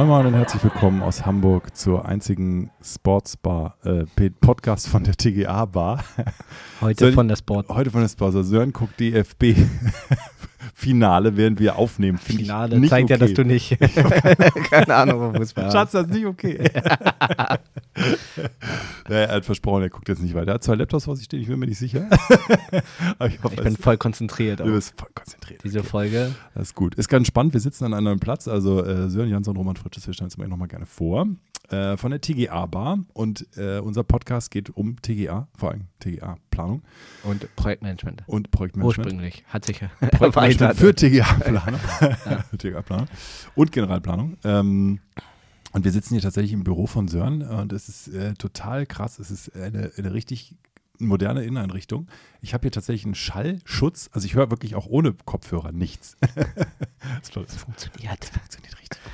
Moin Moin und herzlich willkommen aus Hamburg zur einzigen Sportsbar, äh, Podcast von der TGA Bar. Heute Sören, von der Sport. Heute von der Sport. Also Sören guckt DFB Finale, während wir aufnehmen. Find Finale zeigt okay. ja, dass du nicht keine Ahnung vom Fußball Schatz, das ist nicht okay. ja, er hat versprochen, er guckt jetzt nicht weiter. Er hat zwei Laptops vor sich stehen, ich bin mir nicht sicher. Ich hoffe, Ich bin es- voll konzentriert du bist voll konzentriert. diese Folge. Das ist gut. Ist ganz spannend. Wir sitzen an einem neuen Platz. Also äh, Sören Jansson, Roman Fritsches, wir stellen uns mal nochmal gerne vor. Äh, von der TGA Bar. Und äh, unser Podcast geht um TGA, vor allem TGA-Planung Und Projektmanagement. und Projektmanagement. Ursprünglich. Hat sich ja Projektmanagement für TGA-Planung. TGA-Planung und Generalplanung. Ähm, und wir sitzen hier tatsächlich im Büro von Sören und es ist äh, total krass. Es ist eine, eine richtig moderne Inneneinrichtung. Ich habe hier tatsächlich einen Schallschutz. Also ich höre wirklich auch ohne Kopfhörer nichts. das funktioniert. funktioniert richtig gut.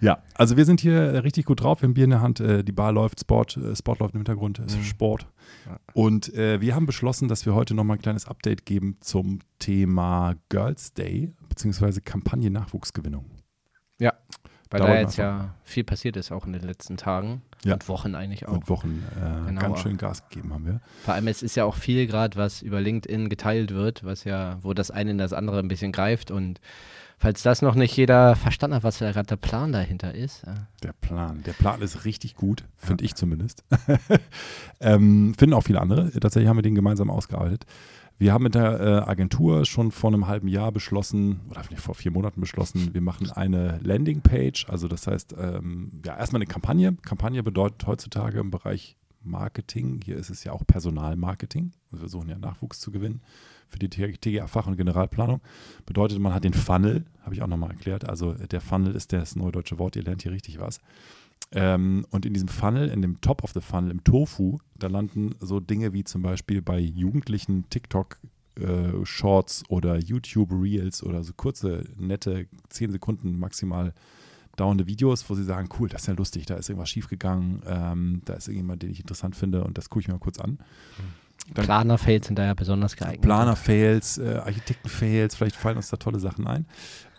Ja, also wir sind hier richtig gut drauf. Wir haben Bier in der Hand. Äh, die Bar läuft, Sport, äh, Sport läuft im Hintergrund, es ist Mhm. Sport. Ja. Und äh, wir haben beschlossen, dass wir heute nochmal ein kleines Update geben zum Thema Girls Day beziehungsweise Kampagne Nachwuchsgewinnung. Weil Dauert da jetzt einfach. ja viel passiert ist, auch in den letzten Tagen Ja. und Wochen eigentlich auch. Und Wochen äh, Genau. ganz schön Gas gegeben haben wir. Vor allem, es ist ja auch viel gerade, was über LinkedIn geteilt wird, was ja, wo das eine in das andere ein bisschen greift. Und falls das noch nicht jeder verstanden hat, was da gerade der Plan dahinter ist, äh, Der Plan. Der Plan ist richtig gut, finde ich zumindest. ähm, finden auch viele andere. Tatsächlich haben wir den gemeinsam ausgearbeitet. Wir haben mit der äh, Agentur schon vor einem halben Jahr beschlossen, oder vielleicht vor vier Monaten beschlossen, wir machen eine Landingpage. Also das heißt, ähm, ja, erstmal eine Kampagne. Kampagne bedeutet heutzutage im Bereich Marketing, hier ist es ja auch Personalmarketing. Also wir versuchen ja Nachwuchs zu gewinnen für die TGA-Fach- und Generalplanung. Bedeutet, man hat den Funnel, habe ich auch nochmal erklärt. Also der Funnel ist das neue deutsche Wort, ihr lernt hier richtig was. Ähm, und in diesem Funnel, in dem Top of the Funnel, im Tofu, da landen so Dinge wie zum Beispiel bei Jugendlichen TikTok äh, Shorts oder YouTube Reels oder so kurze, nette, 10 Sekunden maximal dauernde Videos, wo sie sagen, cool, das ist ja lustig, da ist irgendwas schiefgegangen, ähm, da ist irgendjemand, den ich interessant finde und das gucke ich mir mal kurz an. Dann- Planer-Fails sind da ja besonders geeignet. Planer-Fails, äh, Architekten-Fails, vielleicht fallen uns da tolle Sachen ein.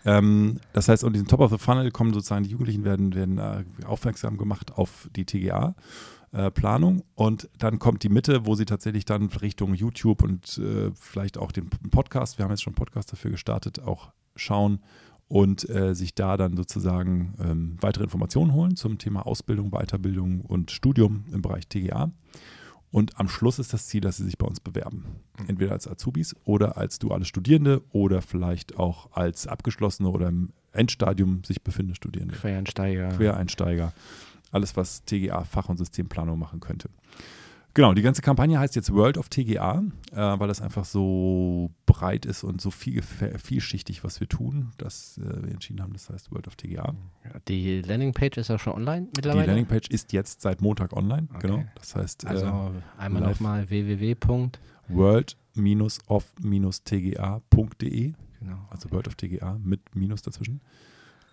Ähm, das heißt, in diesem Top of the Funnel kommen sozusagen die Jugendlichen werden, werden äh, aufmerksam gemacht auf die TGA-Planung und dann kommt die Mitte, wo sie tatsächlich dann Richtung YouTube und äh, vielleicht auch den Podcast, wir haben jetzt schon einen Podcast dafür gestartet, auch schauen und äh, sich da dann sozusagen ähm, weitere Informationen holen zum Thema Ausbildung, Weiterbildung und Studium im Bereich TGA. Und am Schluss ist das Ziel, dass sie sich bei uns bewerben. Entweder als Azubis oder als duale Studierende oder vielleicht auch als abgeschlossene oder im Endstadium sich befindende Studierende. Quereinsteiger. Quereinsteiger. Alles, was TGA Fach- und Systemplanung machen könnte. Genau, die ganze Kampagne heißt jetzt World of TGA, äh, weil das einfach so breit ist und so viel, vielschichtig, was wir tun, dass äh, wir entschieden haben, das heißt World of TGA. Die Landingpage ist auch schon online Die mittlerweile. Landingpage ist jetzt seit Montag online, Okay. genau. Das heißt, also äh, einmal live. nochmal www. world-of-tga.de, Genau. also World of TGA mit Minus dazwischen,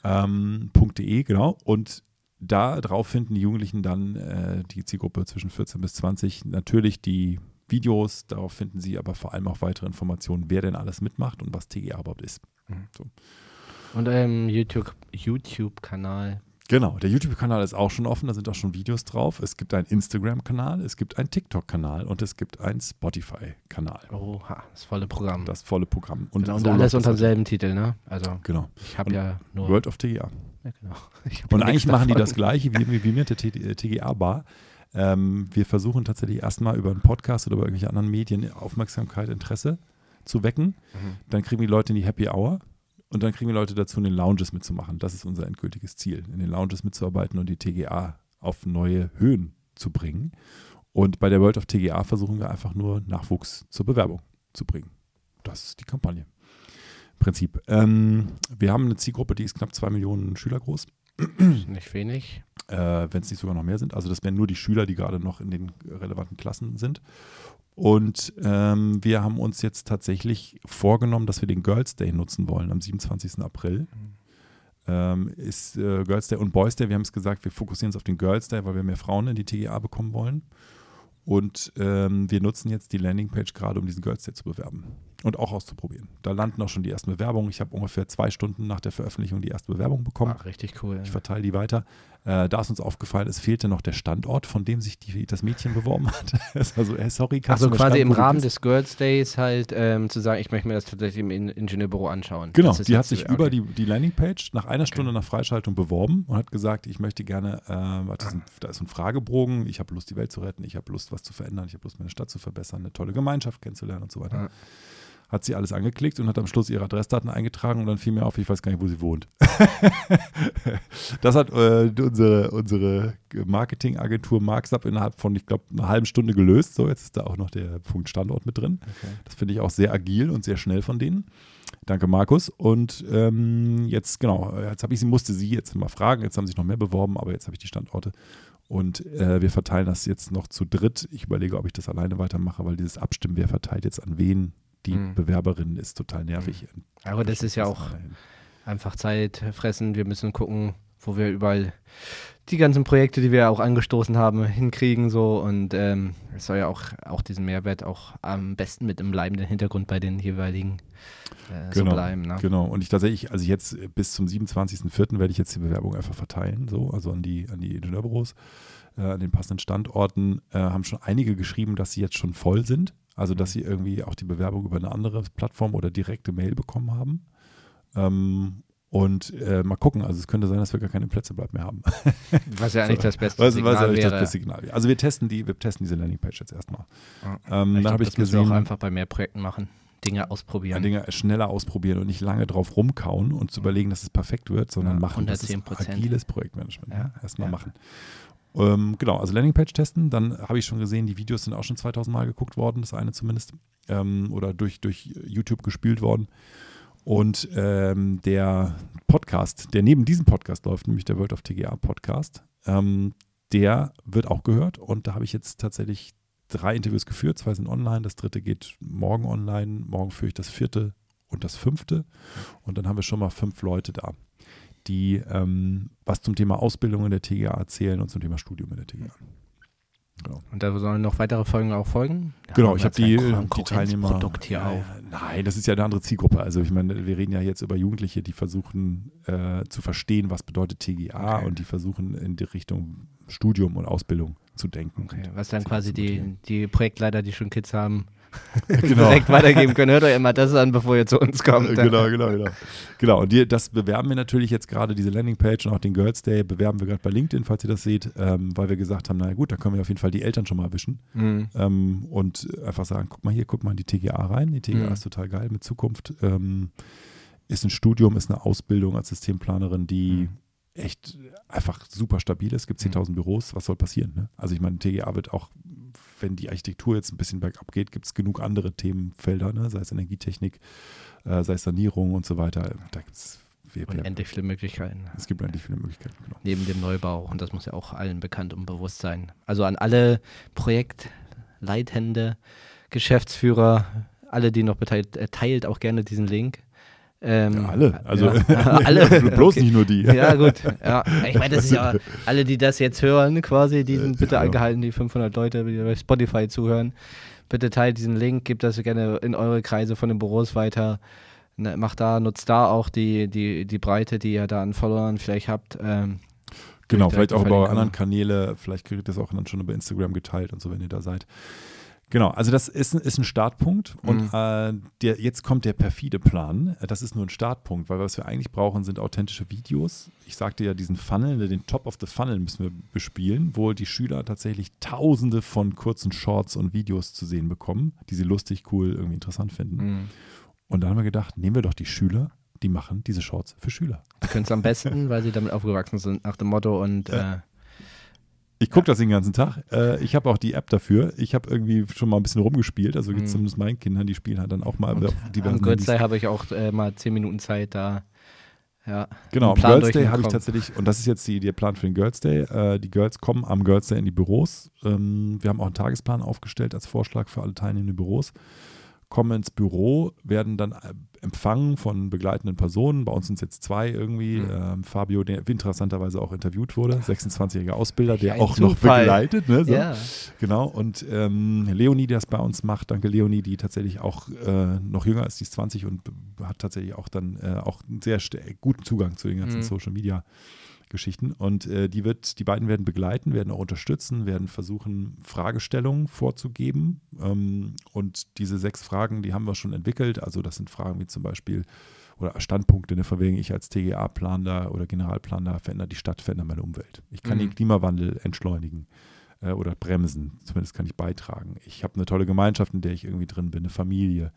ähm, .de, genau. Und da drauf finden die Jugendlichen dann äh, die Zielgruppe zwischen 14 bis 20 natürlich die Videos, darauf finden sie aber vor allem auch weitere Informationen, wer denn alles mitmacht und was TGA überhaupt ist. Und ähm, YouTube- YouTube-Kanal. Genau, der YouTube-Kanal ist auch schon offen, da sind auch schon Videos drauf. Es gibt einen Instagram-Kanal, es gibt einen TikTok-Kanal und es gibt einen Spotify-Kanal. Oha, das volle Programm. Das volle Programm. und, so und läuft alles unter demselben Titel, ne? Also Genau. ich habe ja nur. World of TGA. Ja, genau. Und eigentlich machen die davon. das gleiche wie, wie mit der TGA-Bar. Ähm, wir versuchen tatsächlich erstmal über einen Podcast oder über irgendwelche anderen Medien Aufmerksamkeit, Interesse zu wecken. Mhm. Dann kriegen die Leute in die Happy Hour und dann kriegen die Leute dazu, in den Lounges mitzumachen. Das ist unser endgültiges Ziel, in den Lounges mitzuarbeiten und die TGA auf neue Höhen zu bringen. Und bei der World of TGA versuchen wir einfach nur Nachwuchs zur Bewerbung zu bringen. Das ist die Kampagne. Prinzip. Ähm, wir haben eine Zielgruppe, die ist knapp zwei Millionen Schüler groß Nicht wenig. Äh, wenn es nicht sogar noch mehr sind. Also das wären nur die Schüler, die gerade noch in den relevanten Klassen sind. Und ähm, wir haben uns jetzt tatsächlich vorgenommen, dass wir den Girls Day nutzen wollen am 27. April. Ähm, ist äh, Girls Day und Boys Day. Wir haben es gesagt, wir fokussieren uns auf den Girls Day, weil wir mehr Frauen in die TGA bekommen wollen. Und ähm, wir nutzen jetzt die Landingpage gerade, um diesen Girls Day zu bewerben. Und auch auszuprobieren. Da landen auch schon die ersten Bewerbungen. Ich habe ungefähr zwei Stunden nach der Veröffentlichung die erste Bewerbung bekommen. Ach, richtig cool. Ich verteile die weiter. Äh, da ist uns aufgefallen, es fehlte noch der Standort, von dem sich die, das Mädchen beworben hat. also, hey, sorry, kannst Also quasi im Rahmen des Girls Days halt ähm, zu sagen, ich möchte mir das tatsächlich im In Ingenieurbüro anschauen. Genau, die hat sich okay. über die, die Landingpage nach einer Stunde nach Freischaltung beworben und hat gesagt, ich möchte gerne, äh, ist ein- da ist ein Fragebogen, ich habe Lust, die Welt zu retten, ich habe Lust, was zu verändern, ich habe Lust, meine Stadt zu verbessern, eine tolle Gemeinschaft kennenzulernen und so weiter. Ja. Hat sie alles angeklickt und hat am Schluss ihre Adressdaten eingetragen und dann fiel mir auf, ich weiß gar nicht, wo sie wohnt. das hat äh, unsere, unsere Marketingagentur Marksap innerhalb von, ich glaube, einer halben Stunde gelöst. So, jetzt ist da auch noch der Punkt Standort mit drin. Okay. Das finde ich auch sehr agil und sehr schnell von denen. Danke, Markus. Und ähm, jetzt, genau, jetzt habe ich sie, musste sie jetzt mal fragen. Jetzt haben sich noch mehr beworben, aber jetzt habe ich die Standorte. Und äh, wir verteilen das jetzt noch zu dritt. Ich überlege, ob ich das alleine weitermache, weil dieses Abstimmen, wer verteilt jetzt an wen, die Mhm. Bewerberinnen, ist total nervig. Aber das ist ja auch einfach Zeit fressen. Wir müssen gucken, wo wir überall die ganzen Projekte, die wir auch angestoßen haben, hinkriegen so und ähm, es soll ja auch, auch diesen Mehrwert auch am besten mit dem bleibenden Hintergrund bei den jeweiligen äh, so Genau, bleiben. Ne? Genau. Und ich tatsächlich, also jetzt äh, bis zum 27.04. werde ich jetzt die Bewerbung einfach verteilen, so, also an die, an die Ingenieurbüros, äh, an den passenden Standorten. Äh, haben schon einige geschrieben, dass sie jetzt schon voll sind. Also, dass sie irgendwie auch die Bewerbung über eine andere Plattform oder direkte Mail bekommen haben. Ähm, und äh, mal gucken, also es könnte sein, dass wir gar keine Plätze bleibt mehr haben. Was ja eigentlich das beste Was, Signal was das wäre. beste Signal. Also wir testen die, wir testen diese Landingpage jetzt erstmal. Ja. Ähm, ich glaub, ich das müssen wir auch gesehen, einfach bei mehr Projekten machen. Dinge ausprobieren. Dinge schneller ausprobieren und nicht lange drauf rumkauen und zu überlegen, dass es perfekt wird, sondern Ja, machen. Das ist 110%. agiles Projektmanagement. Ja. Ja. Erstmal Ja. machen. Ähm, genau, also Landingpage testen. Dann habe ich schon gesehen, die Videos sind auch schon 2000 Mal geguckt worden, das eine zumindest. Ähm, oder durch, durch YouTube gespielt worden. Und ähm, der Podcast, der neben diesem Podcast läuft, nämlich der World of TGA Podcast, ähm, der wird auch gehört. Und da habe ich jetzt tatsächlich drei Interviews geführt. Zwei sind online, das dritte geht morgen online. Morgen führe ich das vierte und das fünfte. Und dann haben wir schon mal fünf Leute da, die ähm, was zum Thema Ausbildung in der TGA erzählen und zum Thema Studium in der TGA. Und da sollen noch weitere Folgen auch folgen? Ja, genau, ich habe die, Konkurrenz- die Teilnehmer. Produkt hier ja, Nein, das ist ja eine andere Zielgruppe. Also ich meine, wir reden ja jetzt über Jugendliche, die versuchen äh, zu verstehen, was bedeutet TGA Okay. und die versuchen in die Richtung Studium und Ausbildung zu denken. Okay, was dann quasi die, die Projektleiter, die schon Kids haben, Genau. direkt weitergeben können. Hört euch immer das an, bevor ihr zu uns kommt. Genau, genau, genau. Genau, und die, das bewerben wir natürlich jetzt gerade, diese Landingpage und auch den Girls Day bewerben wir gerade bei LinkedIn, falls ihr das seht, ähm, weil wir gesagt haben, na gut, da können wir auf jeden Fall die Eltern schon mal erwischen Mhm. ähm, und einfach sagen, guck mal hier, guck mal in die TGA rein. Die TGA Mhm. ist total geil mit Zukunft. Ähm, ist ein Studium, ist eine Ausbildung als Systemplanerin, die Mhm. echt einfach super stabil ist. Es gibt 10.000 Büros, was soll passieren? Ne? Also ich meine, TGA wird auch, wenn die Architektur jetzt ein bisschen bergab geht, gibt es genug andere Themenfelder, ne? sei es Energietechnik, äh, sei es Sanierung und so weiter. Da gibt es Unendlich viele Möglichkeiten. es gibt unendlich viele Möglichkeiten. Genau. Neben dem Neubau. Und das muss ja auch allen bekannt und bewusst sein. Also an alle Projektleitende, Geschäftsführer, alle, die noch beteiligt, äh, teilt auch gerne diesen Link. Ähm, Ja, alle, also ja, alle. bloß Okay. nicht nur die. Ja, gut. Ja. Ich meine, das ist ja, alle, die das jetzt hören, quasi, die sind bitte Ja. angehalten, die 500 Leute, die bei Spotify zuhören. Bitte teilt diesen Link, gebt das gerne in eure Kreise von den Büros weiter. Ne, macht da, nutzt da auch die, die, die Breite, die ihr da an Followern vielleicht habt. Ähm, Genau, vielleicht auch über verlinken. anderen Kanäle, vielleicht kriegt ihr das auch dann schon über Instagram geteilt und so, wenn ihr da seid. Genau, also das ist, ein- ist ein Startpunkt und Mhm. äh, der, jetzt kommt der perfide Plan. Äh, Das ist nur ein Startpunkt, weil was wir eigentlich brauchen, sind authentische Videos. Ich sagte ja, diesen Funnel, ne, den Top of the Funnel müssen wir bespielen, wo die Schüler tatsächlich tausende von kurzen Shorts und Videos zu sehen bekommen, die sie lustig, cool, irgendwie interessant finden. mh. Und dann haben wir gedacht, nehmen wir doch die Schüler, die machen diese Shorts für Schüler. Die können es am besten, weil sie damit aufgewachsen sind, nach dem Motto und äh, Ich gucke das den ganzen Tag. Äh, ich habe auch die App dafür. Ich habe irgendwie schon mal ein bisschen rumgespielt. Also Mhm. zumindest meinen Kindern, die spielen halt dann auch mal und am Girls Day habe ich auch äh, mal 10 Minuten Zeit da. Ja. Genau, am Girls Day habe ich tatsächlich, und das ist jetzt die, der Plan für den Girls Day, äh, die Girls kommen am Girls Day in die Büros. Ähm, wir haben auch einen Tagesplan aufgestellt als Vorschlag für alle teilnehmenden Büros. Kommen ins Büro, werden dann äh, empfangen von begleitenden Personen. Bei uns sind es jetzt zwei irgendwie. Mhm. Ähm, Fabio, der interessanterweise auch interviewt wurde, 26-jähriger Ausbilder, der auch Zufall. noch begleitet. Ne, so. ja. Genau. Und ähm, Leonie, der es bei uns macht, danke Leonie, die tatsächlich auch äh, noch jünger ist, die ist 20 und hat tatsächlich auch dann äh, auch einen sehr guten Zugang zu den ganzen mhm. Social Media Geschichten. Und äh, die wird, die beiden werden begleiten, werden auch unterstützen, werden versuchen, Fragestellungen vorzugeben. Ähm, und diese sechs Fragen, die haben wir schon entwickelt. Also das sind Fragen wie zum Beispiel oder Standpunkte, ne, von wegen ich als TGA-Planer oder Generalplaner verändere die Stadt, verändere meine Umwelt. Ich kann mhm. den Klimawandel entschleunigen äh, oder bremsen. Zumindest kann ich beitragen. Ich habe eine tolle Gemeinschaft, in der ich irgendwie drin bin, eine Familie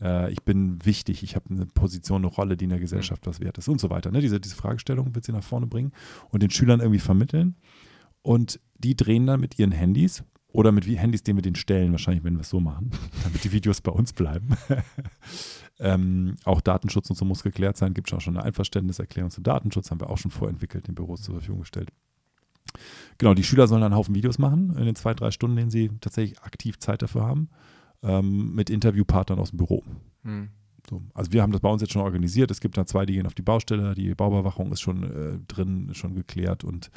äh, ich bin wichtig, ich habe eine Position, eine Rolle, die in der Gesellschaft was wert ist und so weiter. Ne? Diese, diese Fragestellung wird sie nach vorne bringen und den Schülern irgendwie vermitteln. Und die drehen dann mit ihren Handys oder mit Handys, die wir den stellen, wahrscheinlich, wenn wir es so machen, damit die Videos bei uns bleiben. ähm, auch Datenschutz und so muss geklärt sein. Gibt es auch schon eine Einverständniserklärung zum Datenschutz, haben wir auch schon vorentwickelt, den Büros zur Verfügung gestellt. Genau, die Schüler sollen dann einen Haufen Videos machen in den zwei, drei Stunden, in denen sie tatsächlich aktiv Zeit dafür haben ähm, mit Interviewpartnern aus dem Büro. Mhm. So. Also wir haben das bei uns jetzt schon organisiert. Es gibt da zwei, die gehen auf die Baustelle. Die Bauüberwachung ist schon äh, drin, schon geklärt und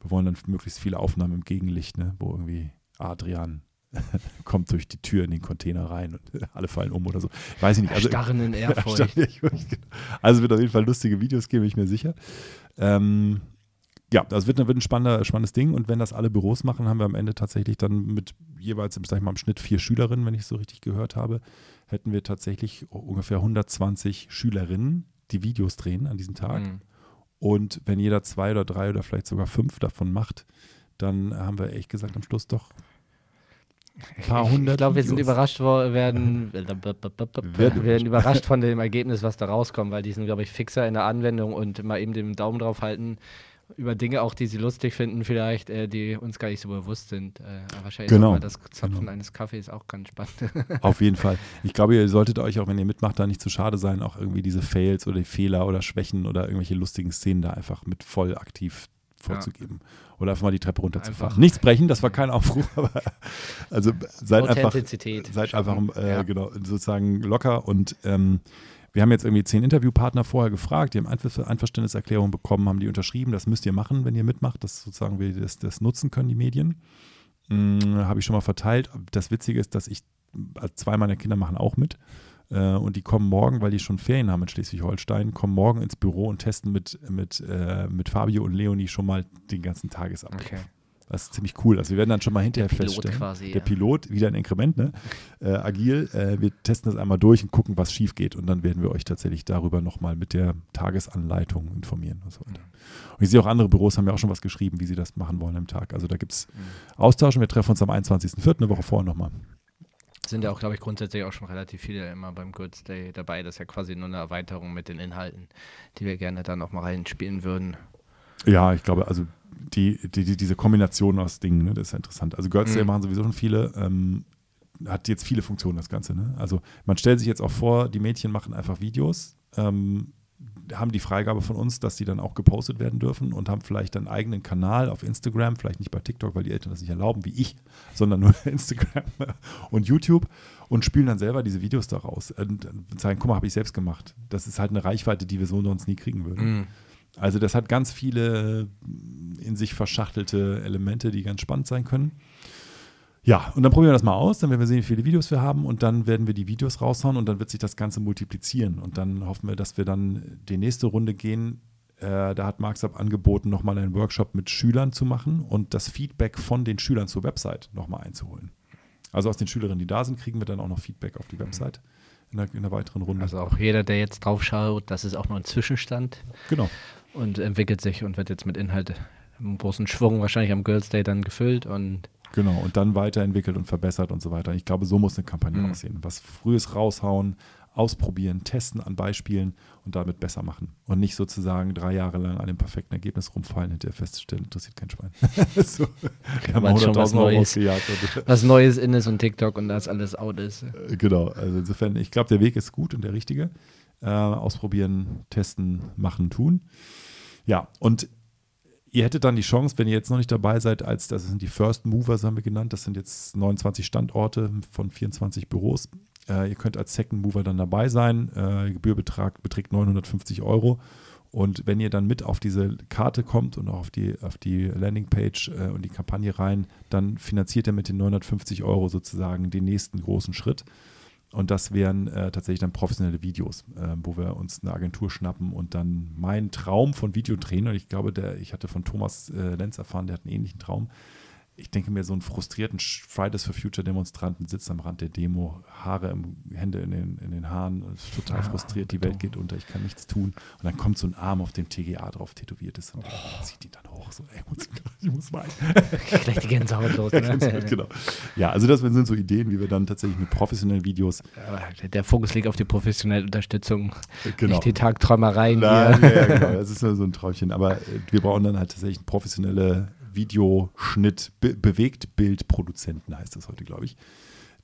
wir wollen dann möglichst viele Aufnahmen im Gegenlicht, ne, wo irgendwie Adrian kommt durch die Tür in den Container rein und alle fallen um oder so. Weiß ich nicht. Also, Starren in Ehrfurcht. also wird auf jeden Fall lustige Videos geben, bin ich mir sicher. Ähm, ja, das wird, wird ein spannender, spannendes Ding. Und wenn das alle Büros machen, haben wir am Ende tatsächlich dann mit jeweils, sag ich mal, im Schnitt vier Schülerinnen, wenn ich es so richtig gehört habe, hätten wir tatsächlich ungefähr 120 Schülerinnen, die Videos drehen an diesem Tag. Mhm. Und wenn jeder zwei oder drei oder vielleicht sogar fünf davon macht, dann haben wir ehrlich gesagt am Schluss doch ein paar hundert. Ich glaube, wir sind überrascht werden, werden, werden überrascht von dem Ergebnis, was da rauskommt, weil die sind, glaube ich, fixer in der Anwendung und mal eben den Daumen drauf halten über Dinge auch, die sie lustig finden, vielleicht, äh, die uns gar nicht so bewusst sind. Äh, wahrscheinlich genau. ist das Zapfen genau. eines Kaffees auch ganz spannend. Auf jeden Fall. Ich glaube, ihr solltet euch auch, wenn ihr mitmacht, da nicht zu schade sein, auch irgendwie diese Fails oder die Fehler oder Schwächen oder irgendwelche lustigen Szenen da einfach mit voll aktiv vorzugeben. Ja. Oder einfach mal die Treppe runterzufahren. Einfach. Nichts brechen, das war kein Aufruf, aber also seid einfach, seid einfach äh, ja. genau, sozusagen locker und ähm, wir haben jetzt irgendwie zehn Interviewpartner vorher gefragt, die haben Einverständniserklärung bekommen, haben die unterschrieben, das müsst ihr machen, wenn ihr mitmacht, dass sozusagen wir das, das nutzen können, die Medien. Hm, Habe ich schon mal verteilt. Das Witzige ist, dass ich, also zwei meiner Kinder machen auch mit. Äh, und die kommen morgen, weil die schon Ferien haben in Schleswig-Holstein, kommen morgen ins Büro und testen mit, mit, äh, mit Fabio und Leonie schon mal den ganzen Tagesablauf. Okay. Das ist ziemlich cool. Also wir werden dann schon mal hinterher der Pilot feststellen. Quasi, der ja. Pilot, wieder ein Inkrement, ne? Äh, agil. Äh, wir testen das einmal durch und gucken, was schief geht. Und dann werden wir euch tatsächlich darüber nochmal mit der Tagesanleitung informieren und so weiter. Und ich sehe auch andere Büros haben ja auch schon was geschrieben, wie sie das machen wollen am Tag. Also da gibt es mhm. Austausch und wir treffen uns am 21.04. eine Woche vorher nochmal. Sind ja auch, glaube ich, grundsätzlich auch schon relativ viele immer beim Goods Day dabei. Das ist ja quasi nur eine Erweiterung mit den Inhalten, die wir gerne da nochmal reinspielen würden. Ja, ich glaube, also die, die, diese Kombination aus Dingen, ne, das ist ja interessant. Also Girls Day mhm. machen sowieso schon viele. Ähm, hat jetzt viele Funktionen, das Ganze. Ne? Also man stellt sich jetzt auch vor, die Mädchen machen einfach Videos, ähm, haben die Freigabe von uns, dass die dann auch gepostet werden dürfen und haben vielleicht einen eigenen Kanal auf Instagram, vielleicht nicht bei TikTok, weil die Eltern das nicht erlauben, wie ich, sondern nur Instagram und YouTube und spielen dann selber diese Videos daraus und sagen, guck mal, habe ich selbst gemacht. Das ist halt eine Reichweite, die wir so sonst nie kriegen würden. Mhm. Also das hat ganz viele in sich verschachtelte Elemente, die ganz spannend sein können. Ja, und dann probieren wir das mal aus, dann werden wir sehen, wie viele Videos wir haben und dann werden wir die Videos raushauen und dann wird sich das Ganze multiplizieren und dann hoffen wir, dass wir dann die nächste Runde gehen. Äh, da hat Marksab angeboten, nochmal einen Workshop mit Schülern zu machen und das Feedback von den Schülern zur Website nochmal einzuholen. Also aus den Schülerinnen, die da sind, kriegen wir dann auch noch Feedback auf die Website in einer, in einer weiteren Runde. Also auch jeder, der jetzt drauf schaut, das ist auch nur ein Zwischenstand. Genau und entwickelt sich und wird jetzt mit Inhalt im großen Schwung wahrscheinlich am Girls Day dann gefüllt und Genau, und dann weiterentwickelt und verbessert und so weiter. Ich glaube, so muss eine Kampagne mhm. aussehen. Was frühes raushauen, ausprobieren, testen an Beispielen und damit besser machen. Und nicht sozusagen drei Jahre lang an dem perfekten Ergebnis rumfallen, hinterher festzustellen, interessiert kein Schwein. so, wir haben schon was Neues, was Neues in ist und TikTok und das alles out ist. Äh, genau, also insofern, ich glaube, der Weg ist gut und der richtige. Äh, ausprobieren, testen, machen, tun. Ja, und ihr hättet dann die Chance, wenn ihr jetzt noch nicht dabei seid, als das sind die First Movers, haben wir genannt, das sind jetzt 29 Standorte von 24 Büros. Äh, ihr könnt als Second Mover dann dabei sein. Äh, Gebührbetrag beträgt 950 Euro. Und wenn ihr dann mit auf diese Karte kommt und auch auf die, auf die Landingpage äh, und die Kampagne rein, dann finanziert ihr mit den 950 Euro sozusagen den nächsten großen Schritt. Und das wären äh, tatsächlich dann professionelle Videos, äh, wo wir uns eine Agentur schnappen und dann meinen Traum von Videodrehen, und ich glaube, der, ich hatte von Thomas äh, Lenz erfahren, der hat einen ähnlichen Traum, ich denke mir, so einen frustrierten Fridays for Future Demonstranten sitzt am Rand der Demo, Haare im, Hände in den, in den Haaren, total ja, frustriert, die Welt geht unter, ich kann nichts tun. Und dann kommt so ein Arm, auf dem TGA drauf tätowiert ist und oh. zieht ihn dann hoch. So, ey, muss, ich muss weinen. Gleich die Gänsehaut los. Ne? Gänsehaut, genau. Ja, also das sind so Ideen, wie wir dann tatsächlich mit professionellen Videos. Der Fokus liegt auf die professionelle Unterstützung, genau. nicht die Tagträumereien. Nein. Ja, genau, das ist nur so ein Träumchen. Aber äh, wir brauchen dann halt tatsächlich professionelle Videoschnitt, Be Bewegtbildproduzenten heißt das heute, glaube ich.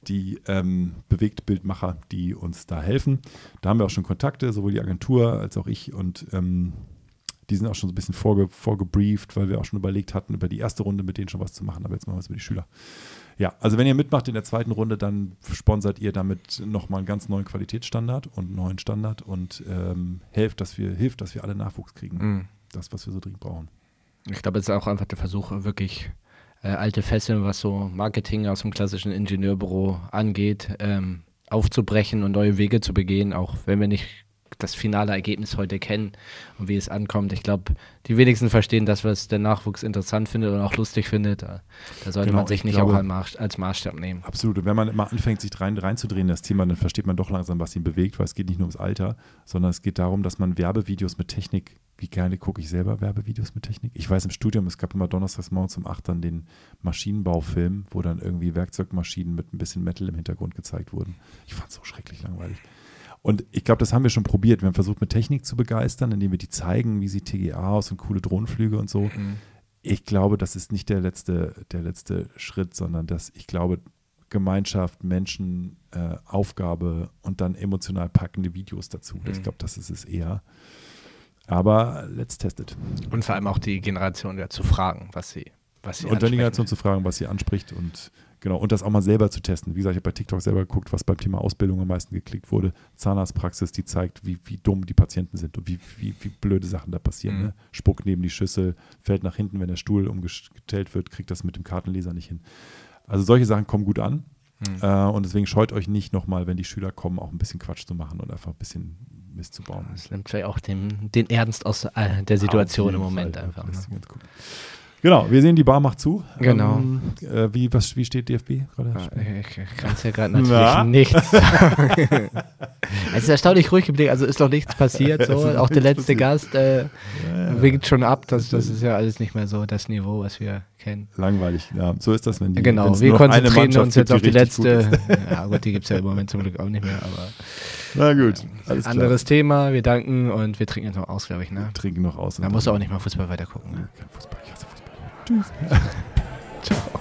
Die ähm, Bewegtbildmacher, die uns da helfen. Da haben wir auch schon Kontakte, sowohl die Agentur als auch ich. Und ähm, die sind auch schon so ein bisschen vorge vorgebrieft, weil wir auch schon überlegt hatten, über die erste Runde mit denen schon was zu machen. Aber jetzt machen wir es über die Schüler. Ja, also wenn ihr mitmacht in der zweiten Runde, dann sponsert ihr damit nochmal einen ganz neuen Qualitätsstandard und einen neuen Standard und ähm, hilft, dass wir, hilft, dass wir alle Nachwuchs kriegen. Mhm. Das, was wir so dringend brauchen. Ich glaube, es ist auch einfach der Versuch, wirklich äh, alte Fesseln, was so Marketing aus dem klassischen Ingenieurbüro angeht, ähm, aufzubrechen und neue Wege zu begehen, auch wenn wir nicht das finale Ergebnis heute kennen und wie es ankommt. Ich glaube, die wenigsten verstehen das, was der Nachwuchs interessant findet und auch lustig findet. Da, sollte genau, man sich nicht glaube, auch als Maßstab nehmen. Absolut. Und wenn man immer anfängt, sich rein, reinzudrehen, das Thema, dann versteht man doch langsam, was ihn bewegt, weil es geht nicht nur ums Alter, sondern es geht darum, dass man Werbevideos mit Technik wie gerne gucke ich selber Werbevideos mit Technik. Ich weiß im Studium, es gab immer donnerstags morgens um 8 dann den Maschinenbaufilm, wo dann irgendwie Werkzeugmaschinen mit ein bisschen Metal im Hintergrund gezeigt wurden. Ich fand es so schrecklich langweilig. Und ich glaube, das haben wir schon probiert. Wir haben versucht, mit Technik zu begeistern, indem wir die zeigen, wie sieht TGA aus und coole Drohnenflüge und so. Mhm. Ich glaube, das ist nicht der letzte, der letzte Schritt, sondern dass ich glaube, Gemeinschaft, Menschen, äh, Aufgabe und dann emotional packende Videos dazu. Mhm. Ich glaube, das ist es eher. Aber let's test it. Und vor allem auch die Generation ja, zu fragen, was sie, was sie Und dann die Generation zu fragen, was sie anspricht und genau, und das auch mal selber zu testen. Wie gesagt, ich habe bei TikTok selber geguckt, was beim Thema Ausbildung am meisten geklickt wurde. Zahnarztpraxis, die zeigt, wie, wie dumm die Patienten sind und wie, wie, wie blöde Sachen da passieren. Mhm. Ne? Spuck neben die Schüssel, fällt nach hinten, wenn der Stuhl umgestellt wird, kriegt das mit dem Kartenleser nicht hin. Also solche Sachen kommen gut an. Mhm. Äh, und deswegen scheut euch nicht nochmal, wenn die Schüler kommen, auch ein bisschen Quatsch zu machen und einfach ein bisschen Mist zu bauen. Das nimmt vielleicht auch den, den Ernst aus äh, der Situation im Moment Fall, einfach. Ne? Genau, wir sehen, die Bar macht zu. Genau. Ähm, äh, wie, was, wie steht DFB gerade? Ich, ich kann es ja gerade natürlich Na? nichts sagen. es ist erstaunlich ruhig geblieben, also ist doch nichts passiert. So. Auch der letzte passiert. Gast äh, ja, ja. winkt schon ab. Das, das ist ja alles nicht mehr so das Niveau, was wir kennen. Langweilig, ja. So ist das, wenn die Genau, wir konzentrieren uns jetzt auf die letzte. Gut ja, gut, die gibt es ja im Moment zum Glück auch nicht mehr, aber. Na gut. Alles Anderes klar. Thema. Wir danken und wir trinken jetzt noch aus, glaube ich. Ne? Wir trinken noch aus. Da musst du auch nicht mal Fußball weitergucken. Ne? Fußball. Ich hasse Fußball. Tschüss. Ciao.